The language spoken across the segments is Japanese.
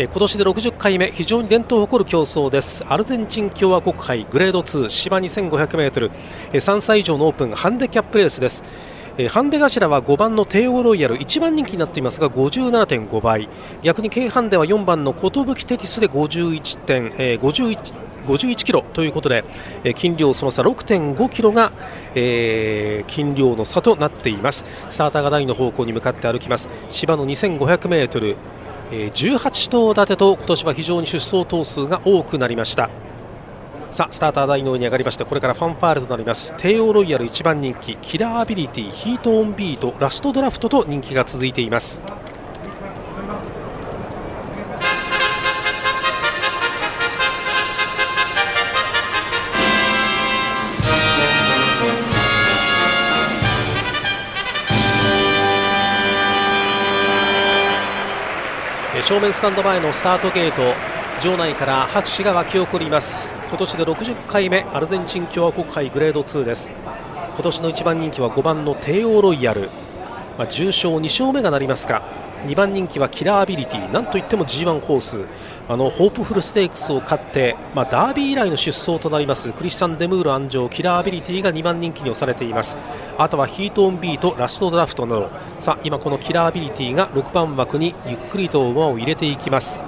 今年で60回目非常に伝統を誇る競争です。アルゼンチン共和国杯グレード2芝 2500m3 歳以上のオープンハンデキャップレースです。ハンデ頭は5番の帝王ロイヤル1番人気になっていますが57.5倍。逆に軽ハンデは4番の寿テティスで51点、えー、51 51キロということで、えー、金量その差6.5キロが、えー、金量の差となっています。スターターが台の方向に向かって歩きます。芝の 2500m え18頭立てと今年は非常に出走頭数が多くなりました。さあスターター台の上に上がりましてこれからファンファーレとなります。テーオーロイヤル1番人気キラーアビリティヒートオンビートラストドラフトと人気が続いています。正面スタンド前のスタートゲート場内から拍手が沸き起こります。今年で60回目アルゼンチン共和国杯グレード2です。今年の1番人気は5番のテーオーロイヤル、まあ、重賞2勝目がなりますか2番人気はキラーアビリティなんといっても G1 ホース。あのホープフルステークスを勝って、まあ、ダービー以来の出走となりますクリスチャン・デムーロ鞍上キラーアビリティが2番人気に推されています。あとはヒートオンビートラストドラフトなど。さあ今このキラーアビリティが6番枠にゆっくりと馬を入れていきます。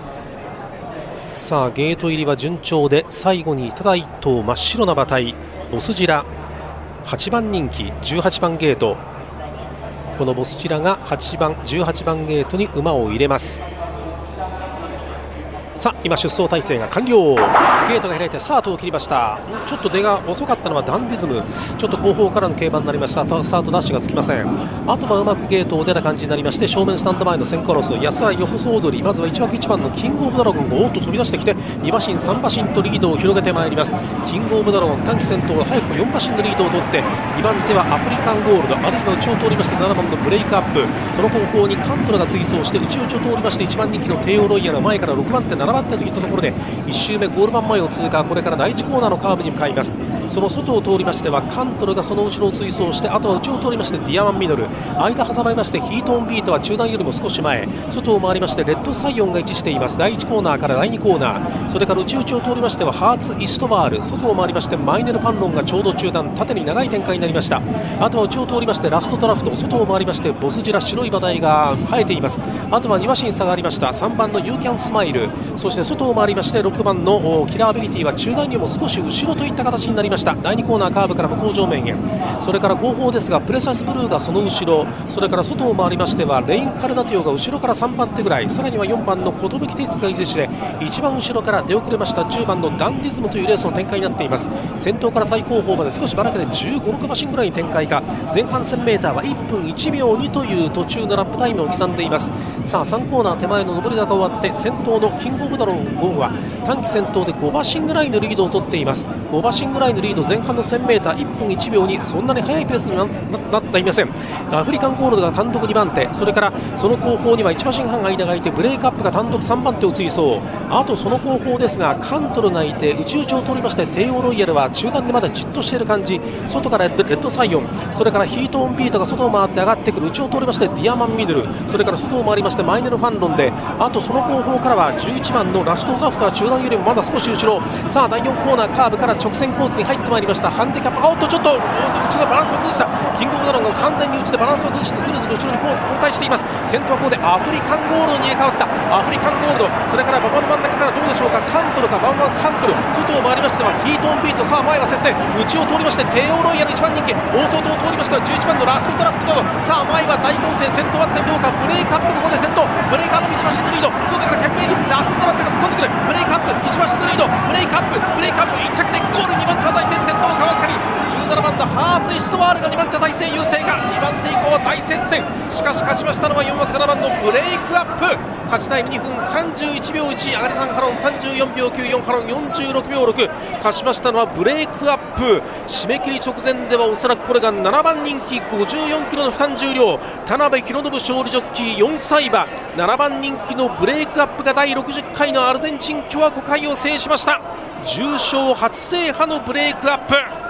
さあゲート入りは順調で最後にただ1頭真っ白な馬体ボスジラ。8番人気18番ゲート。このボスチラが8番18番ゲートに馬を入れます。さあ今出走体制が完了。ゲートが開いてスタートを切りました。ちょっと出が遅かったのはダンディズム。ちょっと後方からの競馬になりました。スタートダッシュがつきません。あとはうまくゲートを出た感じになりまして正面スタンド前の先行ロス安田よほそ踊り。まずは1枠1番のキングオブドラゴンがおっと飛び出してきて2馬身3馬身とリードを広げてまいります。キングオブドラゴン短期先頭早くも4馬身でリードを取って2番手はアフリカンゴールドあるいは内を通りまして7番のブレイクアップ。その後方にカントラが追走して内を通りまして1番人気の帝王ロイヤル前から6番手7番手といったところで1周目ゴール板前を通過。これから第1コーナーのカーブに向かいます。その外を通りましてはカントルがその後ろを追走してあとは内を通りましてディアマンミドル。間挟まりましてヒートオンビートは中段よりも少し前。外を回りましてレッドサイオンが位置しています。第1コーナーから第2コーナー。それから内々を通りましてはハーツイストバール。外を回りましてマイネル・パンロンがちょうど中段縦に長い展開になりました。あとは内を通りましてラストドラフト。外を回りましてボスジラ白い馬体が生えています。あとは2馬身差がありました。3番のユーキャンスマイル。そして外を回りまして6番のキラーアビリティは中段にも少し後ろといった形になりました。第2コーナーカーブから向こう上面へ。それから後方ですがプレシャスブルーがその後ろ。それから外を回りましてはレインカルナティオが後ろから3番手ぐらい。さらには4番の寿テツが伊勢市で一番後ろから出遅れました。10番のダンディズムというレースの展開になっています。先頭から最後方まで少しばらけで1 5 6馬身ぐらいに展開か。前半 1000m は1分1秒2という途中のラップタイムを刻んでいます。さあ3コーナー手前の上り坂終わって先頭のキングオブダロンゴンは短期先頭で5馬身ぐらいのリードを取っています。5馬身ぐらいのリード前半の 1000m1 分1秒にそんなに速いペースにはなっていませんアフリカンゴールドが単独2番手それからその後方には1馬身半間がいてブレイクアップが単独3番手を追走あとその後方ですがカントルがいて内々を取りまして帝王ロイヤルは中段でまだじっとしている感じ外からレッドサイオンそれからヒートオンビートが外を回って上がってくる内を通りましてディアマンミノルそれから外を回りましてマイネルファンロンであとその後方からは11番のラストドラフトは中団よりもまだ少し後ろさあ第4コーナーカーブから直線コースに入ってまいりましたハンディキャップあおっとちょっと内のバランスを崩したキングオブドラゴンが完全に内でバランスを崩してずるずる後ろに後退しています。先頭はここでアフリカンゴールドに入れ替わった。アフリカンゴールドそれから馬場の真ん中からどうでしょうか。カントルか。バンバンカントル。外を回りましてはヒートオンビート。さあ前は接戦。内を通りましてテーオーロイヤル1番人気。王朝島を通りました。11番のラストドラフトなどさあ前は大混戦。先頭扱いどうか。ブレイクアップここで先頭。ブレイクアップ1馬身のリード。外から懸命にラストドラフトが突っ込んでくる。ブレイクアップ1馬身のリード。ブレイクアップ。ブレイクアップ。1着でゴール。2番手は大戦。先頭川塚に。17番のハーツイシトワールが2番手大戦優勢か2番手以降は大接戦。しかし勝ちましたのは4枠7番のブレイクアップ。勝ちタイム2分31秒1上がり3ハロン34秒94ハロン46秒6勝ちましたのはブレイクアップ。締め切り直前ではおそらくこれが7番人気54キロの負担重量。田辺博信勝利ジョッキー4歳馬。7番人気のブレイクアップが第60回のアルゼンチン共和国杯を制しました。重賞初制覇のブレイクアップ。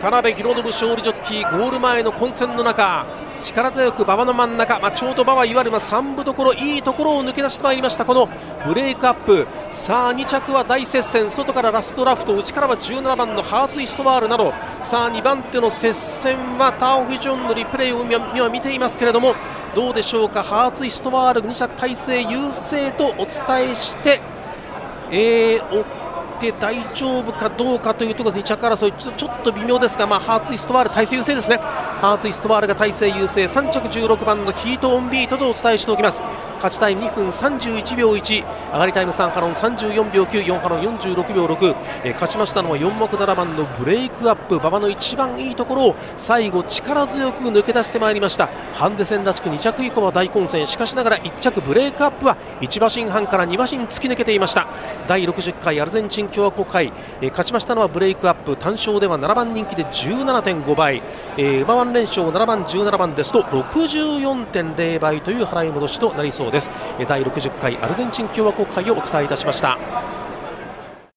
田辺博信勝利ジョッキーゴール前の混戦の中力強く馬場の真ん中、まあ、ちょうど馬場いわゆる3部どころいいところを抜け出してまいりました。このブレイクアップ。さあ2着は大接戦。外からラストラフト。内からは17番のハーツイストワールなど。さあ2番手の接戦はターオフジョンのリプレイを今見ていますけれども。どうでしょうか？ハーツイストワール2着体制優勢とお伝えしてえー、て大丈夫かどうかというところで2着争いちょっと微妙ですが、まあ、ハーツイストワール体制優勢ですねハーツイストワールが体制優勢3着16番のヒートオンビートとお伝えしておきます。勝ちタイム2分31秒1上がりタイム3ハロン34秒94ハロン46秒6、えー、勝ちましたのは4目7番のブレイクアップ馬場の一番いいところを最後力強く抜け出してまいりました。ハンデ戦らしく2着以降は大混戦。しかしながら1着ブレイクアップは1馬身半から2馬身突き抜けていました。第60回アルゼンチン共和国杯、えー、勝ちましたのはブレイクアップ。単勝では7番人気で17.5倍、えー、馬番連勝7番17番ですと64.0倍という払い戻しとなりそうです第60回アルゼンチン共和国杯をお伝えいたしました。